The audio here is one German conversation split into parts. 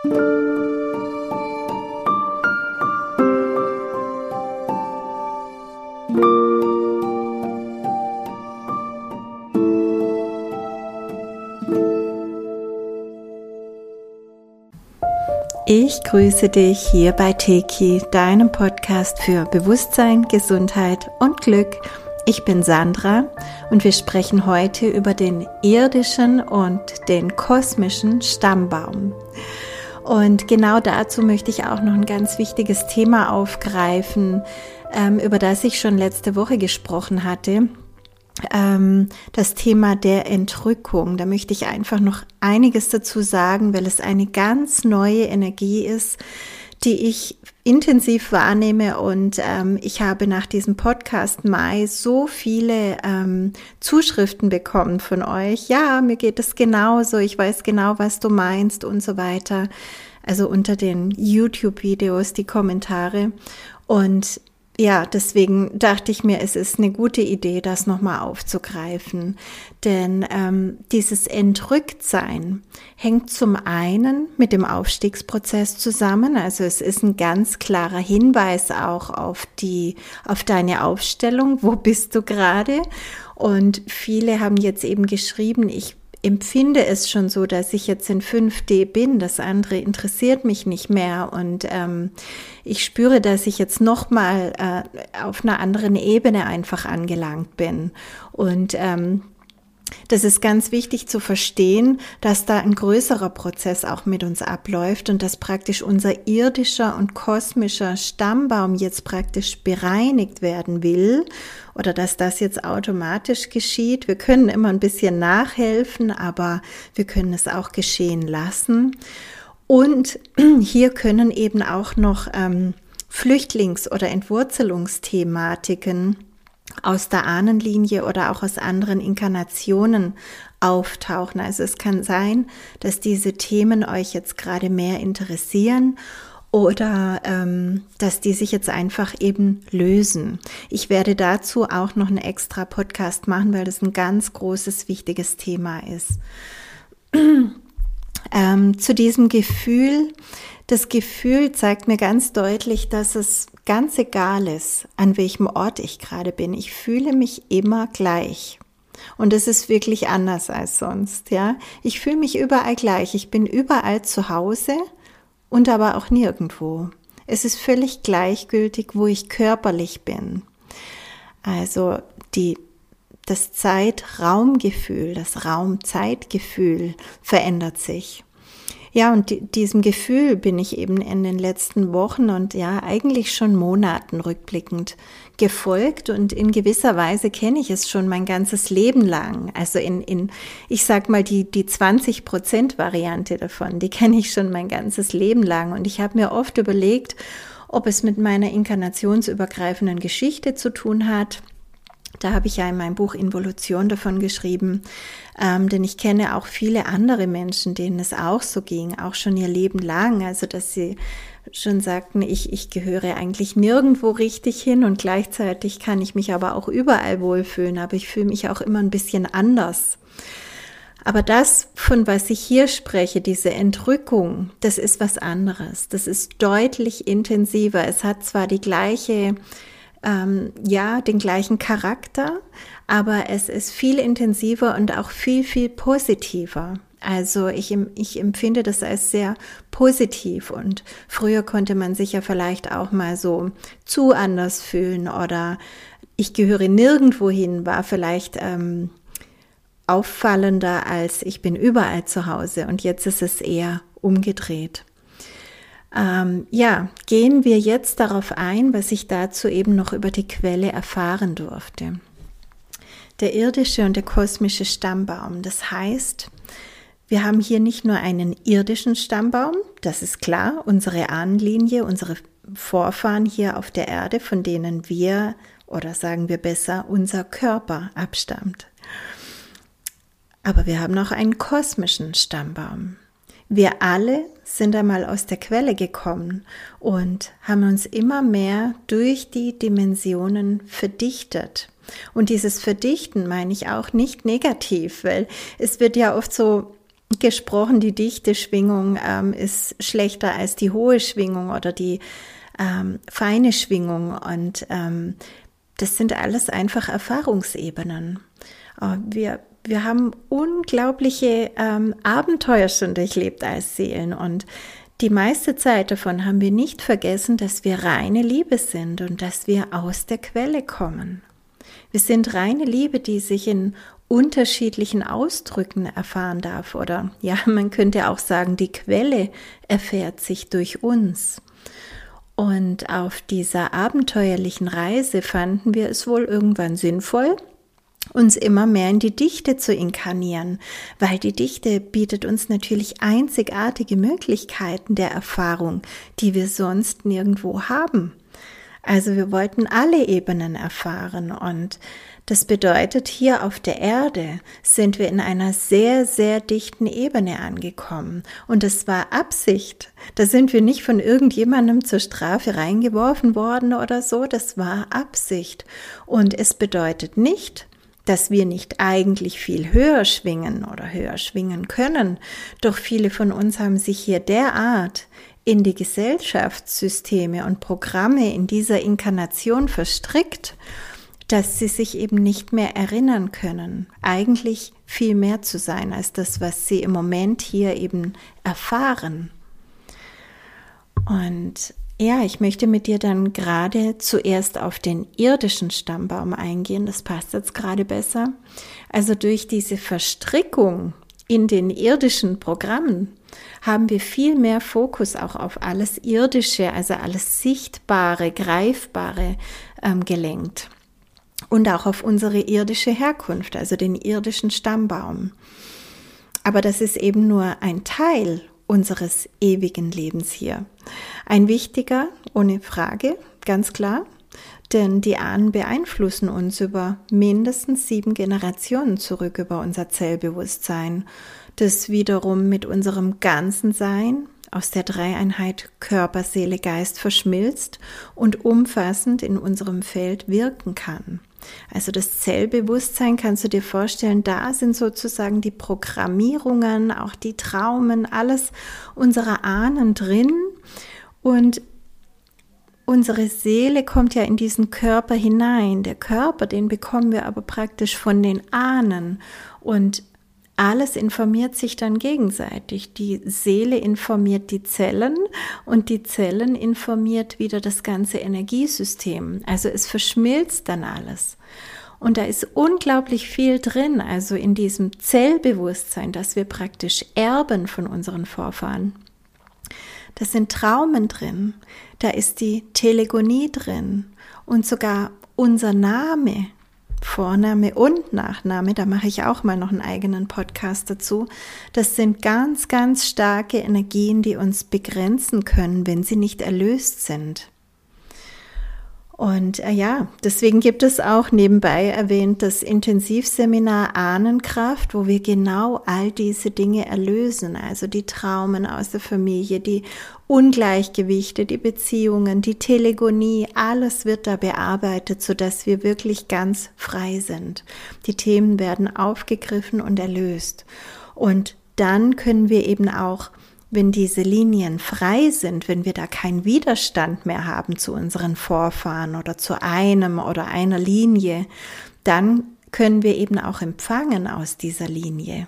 Ich grüße dich hier bei Teki, deinem Podcast für Bewusstsein, Gesundheit und Glück. Ich bin Sandra und wir sprechen heute über den irdischen und den kosmischen Stammbaum. Und genau dazu möchte ich auch noch ein ganz wichtiges Thema aufgreifen, ähm, über das ich schon letzte Woche gesprochen hatte ähm, das Thema der Entrückung. Da möchte ich einfach noch einiges dazu sagen, weil es eine ganz neue Energie ist, die ich intensiv wahrnehme und ähm, ich habe nach diesem Podcast Mai so viele ähm, Zuschriften bekommen von euch. Ja, mir geht es genauso, ich weiß genau, was du meinst und so weiter. Also unter den YouTube-Videos die Kommentare. Und ja, deswegen dachte ich mir, es ist eine gute Idee, das nochmal aufzugreifen. Denn ähm, dieses Entrücktsein hängt zum einen mit dem Aufstiegsprozess zusammen. Also es ist ein ganz klarer Hinweis auch auf die, auf deine Aufstellung. Wo bist du gerade? Und viele haben jetzt eben geschrieben, ich empfinde es schon so, dass ich jetzt in 5D bin. Das andere interessiert mich nicht mehr und ähm, ich spüre, dass ich jetzt noch mal äh, auf einer anderen Ebene einfach angelangt bin und ähm, das ist ganz wichtig zu verstehen, dass da ein größerer Prozess auch mit uns abläuft und dass praktisch unser irdischer und kosmischer Stammbaum jetzt praktisch bereinigt werden will oder dass das jetzt automatisch geschieht. Wir können immer ein bisschen nachhelfen, aber wir können es auch geschehen lassen. Und hier können eben auch noch ähm, Flüchtlings- oder Entwurzelungsthematiken aus der Ahnenlinie oder auch aus anderen Inkarnationen auftauchen. Also es kann sein, dass diese Themen euch jetzt gerade mehr interessieren oder ähm, dass die sich jetzt einfach eben lösen. Ich werde dazu auch noch einen extra Podcast machen, weil das ein ganz großes, wichtiges Thema ist. ähm, zu diesem Gefühl, das Gefühl zeigt mir ganz deutlich, dass es ganz egal ist, an welchem Ort ich gerade bin. Ich fühle mich immer gleich. Und es ist wirklich anders als sonst, ja. Ich fühle mich überall gleich. Ich bin überall zu Hause und aber auch nirgendwo. Es ist völlig gleichgültig, wo ich körperlich bin. Also die, das Zeitraumgefühl, das Raumzeitgefühl verändert sich. Ja, und diesem Gefühl bin ich eben in den letzten Wochen und ja, eigentlich schon Monaten rückblickend gefolgt und in gewisser Weise kenne ich es schon mein ganzes Leben lang. Also in, in ich sag mal, die, die 20 Prozent Variante davon, die kenne ich schon mein ganzes Leben lang. Und ich habe mir oft überlegt, ob es mit meiner inkarnationsübergreifenden Geschichte zu tun hat da habe ich ja in meinem Buch Involution davon geschrieben, ähm, denn ich kenne auch viele andere Menschen, denen es auch so ging, auch schon ihr Leben lang, also dass sie schon sagten, ich, ich gehöre eigentlich nirgendwo richtig hin und gleichzeitig kann ich mich aber auch überall wohlfühlen, aber ich fühle mich auch immer ein bisschen anders. Aber das, von was ich hier spreche, diese Entrückung, das ist was anderes. Das ist deutlich intensiver. Es hat zwar die gleiche ähm, ja den gleichen Charakter, aber es ist viel intensiver und auch viel, viel positiver. Also ich, ich empfinde das als sehr positiv und früher konnte man sich ja vielleicht auch mal so zu anders fühlen oder ich gehöre nirgendwo hin, war vielleicht ähm, auffallender als ich bin überall zu Hause und jetzt ist es eher umgedreht. Ähm, ja, gehen wir jetzt darauf ein, was ich dazu eben noch über die Quelle erfahren durfte. Der irdische und der kosmische Stammbaum. Das heißt, wir haben hier nicht nur einen irdischen Stammbaum, das ist klar, unsere Ahnenlinie, unsere Vorfahren hier auf der Erde, von denen wir, oder sagen wir besser, unser Körper abstammt. Aber wir haben auch einen kosmischen Stammbaum. Wir alle sind einmal aus der Quelle gekommen und haben uns immer mehr durch die Dimensionen verdichtet. Und dieses Verdichten meine ich auch nicht negativ, weil es wird ja oft so gesprochen, die dichte Schwingung ähm, ist schlechter als die hohe Schwingung oder die ähm, feine Schwingung. Und ähm, das sind alles einfach Erfahrungsebenen. Äh, wir, wir haben unglaubliche ähm, Abenteuer schon durchlebt als Seelen und die meiste Zeit davon haben wir nicht vergessen, dass wir reine Liebe sind und dass wir aus der Quelle kommen. Wir sind reine Liebe, die sich in unterschiedlichen Ausdrücken erfahren darf. Oder ja, man könnte auch sagen, die Quelle erfährt sich durch uns. Und auf dieser abenteuerlichen Reise fanden wir es wohl irgendwann sinnvoll, uns immer mehr in die Dichte zu inkarnieren, weil die Dichte bietet uns natürlich einzigartige Möglichkeiten der Erfahrung, die wir sonst nirgendwo haben. Also wir wollten alle Ebenen erfahren und das bedeutet, hier auf der Erde sind wir in einer sehr, sehr dichten Ebene angekommen. Und es war Absicht. Da sind wir nicht von irgendjemandem zur Strafe reingeworfen worden oder so. Das war Absicht. Und es bedeutet nicht, dass wir nicht eigentlich viel höher schwingen oder höher schwingen können. Doch viele von uns haben sich hier derart in die Gesellschaftssysteme und Programme in dieser Inkarnation verstrickt, dass sie sich eben nicht mehr erinnern können, eigentlich viel mehr zu sein als das, was sie im Moment hier eben erfahren. Und ja, ich möchte mit dir dann gerade zuerst auf den irdischen Stammbaum eingehen, das passt jetzt gerade besser. Also durch diese Verstrickung in den irdischen Programmen haben wir viel mehr Fokus auch auf alles Irdische, also alles Sichtbare, Greifbare ähm, gelenkt und auch auf unsere irdische Herkunft, also den irdischen Stammbaum. Aber das ist eben nur ein Teil unseres ewigen Lebens hier. Ein wichtiger, ohne Frage, ganz klar, denn die Ahnen beeinflussen uns über mindestens sieben Generationen zurück über unser Zellbewusstsein, das wiederum mit unserem ganzen Sein aus der Dreieinheit Körper, Seele, Geist verschmilzt und umfassend in unserem Feld wirken kann. Also das Zellbewusstsein kannst du dir vorstellen, da sind sozusagen die Programmierungen, auch die Traumen, alles unserer Ahnen drin. Und unsere Seele kommt ja in diesen Körper hinein. Der Körper, den bekommen wir aber praktisch von den Ahnen. Und alles informiert sich dann gegenseitig. Die Seele informiert die Zellen und die Zellen informiert wieder das ganze Energiesystem. Also es verschmilzt dann alles. Und da ist unglaublich viel drin, also in diesem Zellbewusstsein, das wir praktisch erben von unseren Vorfahren. Da sind Traumen drin, da ist die Telegonie drin und sogar unser Name, Vorname und Nachname, da mache ich auch mal noch einen eigenen Podcast dazu. Das sind ganz, ganz starke Energien, die uns begrenzen können, wenn sie nicht erlöst sind. Und äh, ja, deswegen gibt es auch nebenbei erwähnt das Intensivseminar Ahnenkraft, wo wir genau all diese Dinge erlösen, also die Traumen aus der Familie, die Ungleichgewichte, die Beziehungen, die Telegonie, alles wird da bearbeitet, so dass wir wirklich ganz frei sind. Die Themen werden aufgegriffen und erlöst. Und dann können wir eben auch wenn diese Linien frei sind, wenn wir da keinen Widerstand mehr haben zu unseren Vorfahren oder zu einem oder einer Linie, dann können wir eben auch empfangen aus dieser Linie.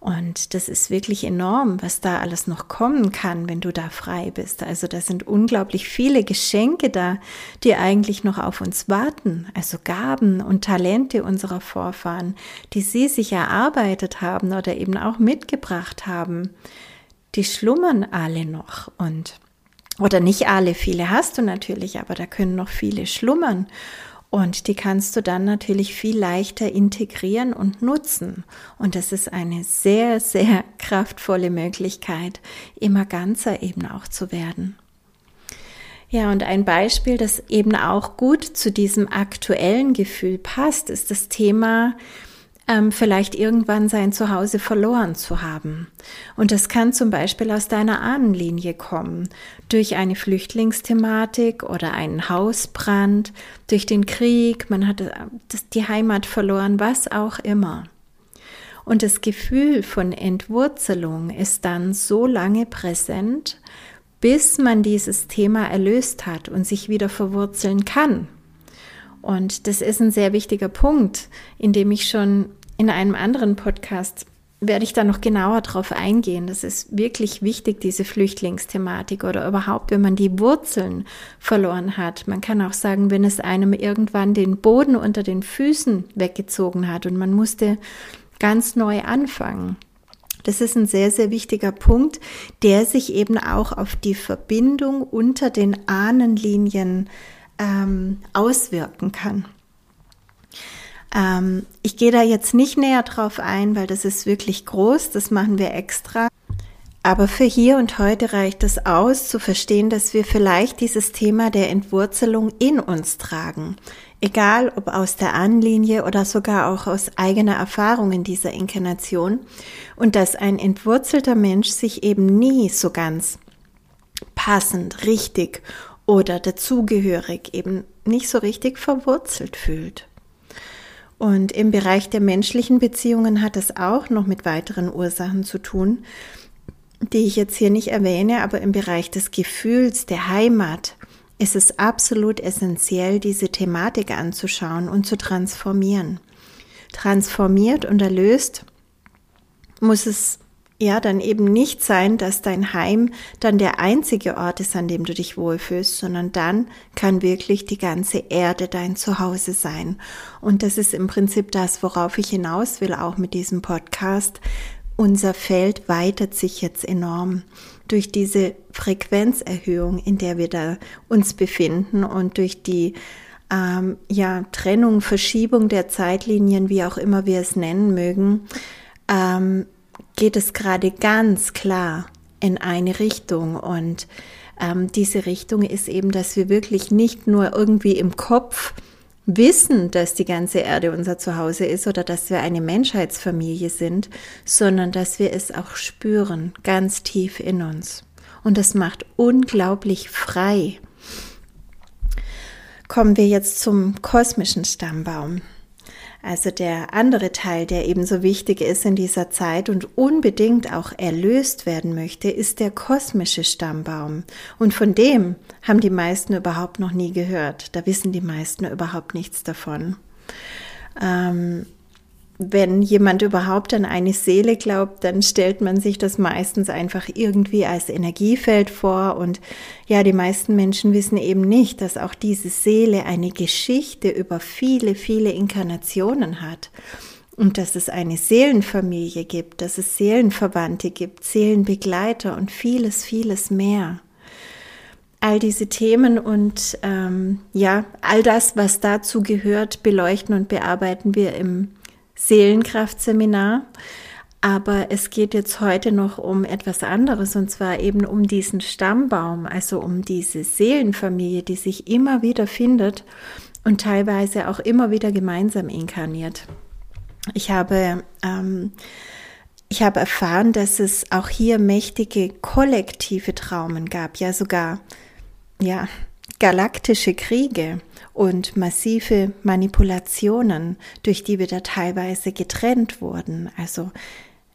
Und das ist wirklich enorm, was da alles noch kommen kann, wenn du da frei bist. Also da sind unglaublich viele Geschenke da, die eigentlich noch auf uns warten. Also Gaben und Talente unserer Vorfahren, die sie sich erarbeitet haben oder eben auch mitgebracht haben die schlummern alle noch und oder nicht alle, viele hast du natürlich, aber da können noch viele schlummern. Und die kannst du dann natürlich viel leichter integrieren und nutzen. Und das ist eine sehr, sehr kraftvolle Möglichkeit, immer ganzer eben auch zu werden. Ja, und ein Beispiel, das eben auch gut zu diesem aktuellen Gefühl passt, ist das Thema ähm, vielleicht irgendwann sein Zuhause verloren zu haben. Und das kann zum Beispiel aus deiner Ahnenlinie kommen, durch eine Flüchtlingsthematik oder einen Hausbrand, durch den Krieg, man hat äh, die Heimat verloren, was auch immer. Und das Gefühl von Entwurzelung ist dann so lange präsent, bis man dieses Thema erlöst hat und sich wieder verwurzeln kann. Und das ist ein sehr wichtiger Punkt, in dem ich schon in einem anderen Podcast werde ich da noch genauer drauf eingehen. Das ist wirklich wichtig, diese Flüchtlingsthematik oder überhaupt, wenn man die Wurzeln verloren hat. Man kann auch sagen, wenn es einem irgendwann den Boden unter den Füßen weggezogen hat und man musste ganz neu anfangen. Das ist ein sehr, sehr wichtiger Punkt, der sich eben auch auf die Verbindung unter den Ahnenlinien ähm, auswirken kann. Ähm, ich gehe da jetzt nicht näher drauf ein, weil das ist wirklich groß, das machen wir extra. Aber für hier und heute reicht es aus, zu verstehen, dass wir vielleicht dieses Thema der Entwurzelung in uns tragen. Egal ob aus der Anlinie oder sogar auch aus eigener Erfahrung in dieser Inkarnation. Und dass ein entwurzelter Mensch sich eben nie so ganz passend, richtig oder dazugehörig, eben nicht so richtig verwurzelt fühlt. Und im Bereich der menschlichen Beziehungen hat es auch noch mit weiteren Ursachen zu tun, die ich jetzt hier nicht erwähne, aber im Bereich des Gefühls, der Heimat, ist es absolut essentiell, diese Thematik anzuschauen und zu transformieren. Transformiert und erlöst muss es ja dann eben nicht sein, dass dein Heim dann der einzige Ort ist, an dem du dich wohlfühlst, sondern dann kann wirklich die ganze Erde dein Zuhause sein. Und das ist im Prinzip das, worauf ich hinaus will, auch mit diesem Podcast. Unser Feld weitet sich jetzt enorm durch diese Frequenzerhöhung, in der wir da uns befinden und durch die ähm, ja, Trennung, Verschiebung der Zeitlinien, wie auch immer wir es nennen mögen, ähm, geht es gerade ganz klar in eine Richtung und ähm, diese Richtung ist eben, dass wir wirklich nicht nur irgendwie im Kopf wissen, dass die ganze Erde unser Zuhause ist oder dass wir eine Menschheitsfamilie sind, sondern dass wir es auch spüren, ganz tief in uns. Und das macht unglaublich frei. Kommen wir jetzt zum kosmischen Stammbaum. Also der andere Teil, der ebenso wichtig ist in dieser Zeit und unbedingt auch erlöst werden möchte, ist der kosmische Stammbaum. Und von dem haben die meisten überhaupt noch nie gehört. Da wissen die meisten überhaupt nichts davon. Ähm, wenn jemand überhaupt an eine Seele glaubt, dann stellt man sich das meistens einfach irgendwie als Energiefeld vor. Und ja, die meisten Menschen wissen eben nicht, dass auch diese Seele eine Geschichte über viele, viele Inkarnationen hat. Und dass es eine Seelenfamilie gibt, dass es Seelenverwandte gibt, Seelenbegleiter und vieles, vieles mehr. All diese Themen und ähm, ja, all das, was dazu gehört, beleuchten und bearbeiten wir im Seelenkraftseminar. Aber es geht jetzt heute noch um etwas anderes und zwar eben um diesen Stammbaum, also um diese Seelenfamilie, die sich immer wieder findet und teilweise auch immer wieder gemeinsam inkarniert. Ich habe, ähm, ich habe erfahren, dass es auch hier mächtige kollektive Traumen gab, ja sogar, ja, galaktische Kriege und massive Manipulationen, durch die wir da teilweise getrennt wurden, also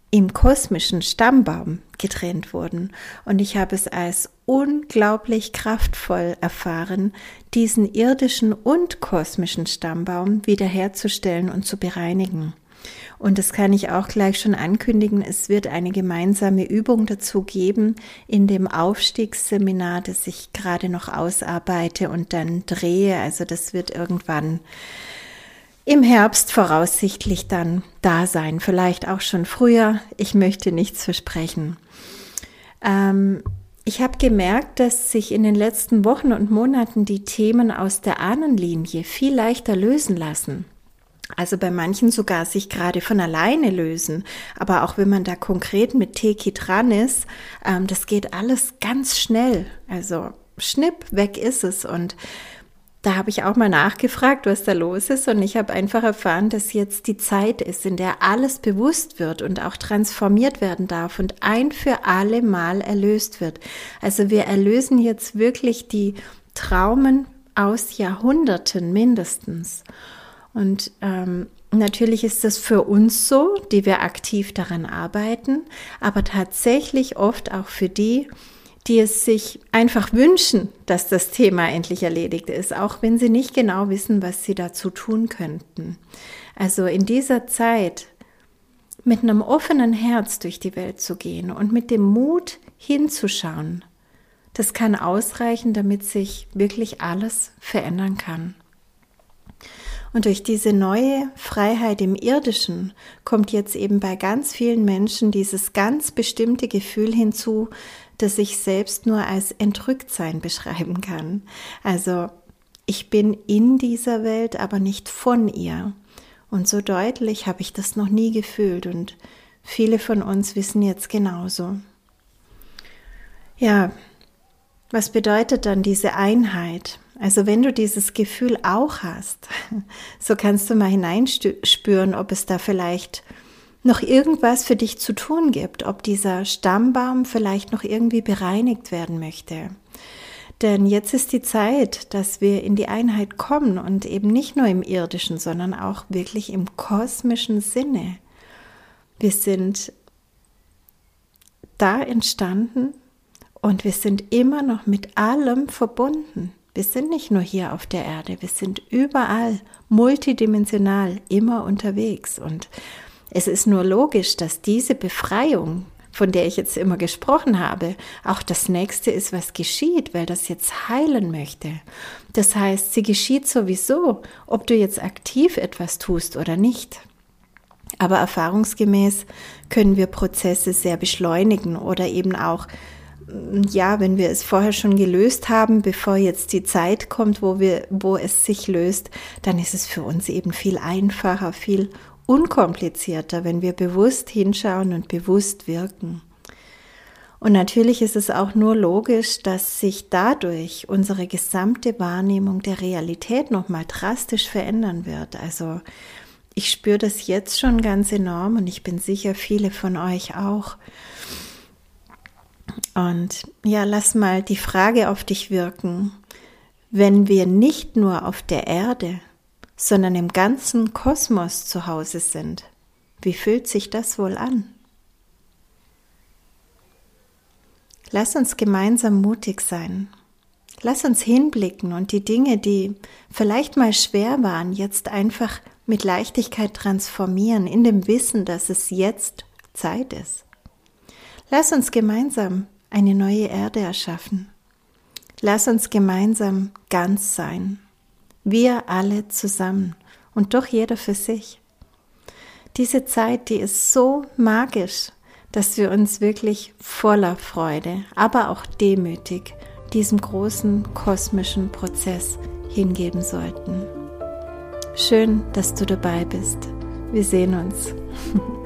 im kosmischen Stammbaum getrennt wurden. Und ich habe es als unglaublich kraftvoll erfahren, diesen irdischen und kosmischen Stammbaum wiederherzustellen und zu bereinigen. Und das kann ich auch gleich schon ankündigen. Es wird eine gemeinsame Übung dazu geben in dem Aufstiegsseminar, das ich gerade noch ausarbeite und dann drehe. Also das wird irgendwann im Herbst voraussichtlich dann da sein. Vielleicht auch schon früher. Ich möchte nichts versprechen. Ähm, ich habe gemerkt, dass sich in den letzten Wochen und Monaten die Themen aus der Ahnenlinie viel leichter lösen lassen. Also bei manchen sogar sich gerade von alleine lösen. Aber auch wenn man da konkret mit Teki dran ist, ähm, das geht alles ganz schnell. Also schnipp, weg ist es. Und da habe ich auch mal nachgefragt, was da los ist. Und ich habe einfach erfahren, dass jetzt die Zeit ist, in der alles bewusst wird und auch transformiert werden darf und ein für alle Mal erlöst wird. Also wir erlösen jetzt wirklich die Traumen aus Jahrhunderten mindestens. Und ähm, natürlich ist das für uns so, die wir aktiv daran arbeiten, aber tatsächlich oft auch für die, die es sich einfach wünschen, dass das Thema endlich erledigt ist, auch wenn sie nicht genau wissen, was sie dazu tun könnten. Also in dieser Zeit mit einem offenen Herz durch die Welt zu gehen und mit dem Mut hinzuschauen, das kann ausreichen, damit sich wirklich alles verändern kann. Und durch diese neue Freiheit im Irdischen kommt jetzt eben bei ganz vielen Menschen dieses ganz bestimmte Gefühl hinzu, das ich selbst nur als Entrücktsein beschreiben kann. Also ich bin in dieser Welt, aber nicht von ihr. Und so deutlich habe ich das noch nie gefühlt und viele von uns wissen jetzt genauso. Ja, was bedeutet dann diese Einheit? Also wenn du dieses Gefühl auch hast, so kannst du mal hineinspüren, ob es da vielleicht noch irgendwas für dich zu tun gibt, ob dieser Stammbaum vielleicht noch irgendwie bereinigt werden möchte. Denn jetzt ist die Zeit, dass wir in die Einheit kommen und eben nicht nur im irdischen, sondern auch wirklich im kosmischen Sinne. Wir sind da entstanden und wir sind immer noch mit allem verbunden. Wir sind nicht nur hier auf der Erde, wir sind überall multidimensional immer unterwegs. Und es ist nur logisch, dass diese Befreiung, von der ich jetzt immer gesprochen habe, auch das nächste ist, was geschieht, weil das jetzt heilen möchte. Das heißt, sie geschieht sowieso, ob du jetzt aktiv etwas tust oder nicht. Aber erfahrungsgemäß können wir Prozesse sehr beschleunigen oder eben auch ja, wenn wir es vorher schon gelöst haben, bevor jetzt die Zeit kommt, wo wir, wo es sich löst, dann ist es für uns eben viel einfacher, viel unkomplizierter, wenn wir bewusst hinschauen und bewusst wirken. Und natürlich ist es auch nur logisch, dass sich dadurch unsere gesamte Wahrnehmung der Realität nochmal drastisch verändern wird. Also ich spüre das jetzt schon ganz enorm und ich bin sicher, viele von euch auch. Und ja, lass mal die Frage auf dich wirken. Wenn wir nicht nur auf der Erde, sondern im ganzen Kosmos zu Hause sind, wie fühlt sich das wohl an? Lass uns gemeinsam mutig sein. Lass uns hinblicken und die Dinge, die vielleicht mal schwer waren, jetzt einfach mit Leichtigkeit transformieren, in dem Wissen, dass es jetzt Zeit ist. Lass uns gemeinsam eine neue Erde erschaffen. Lass uns gemeinsam ganz sein. Wir alle zusammen und doch jeder für sich. Diese Zeit, die ist so magisch, dass wir uns wirklich voller Freude, aber auch demütig diesem großen kosmischen Prozess hingeben sollten. Schön, dass du dabei bist. Wir sehen uns.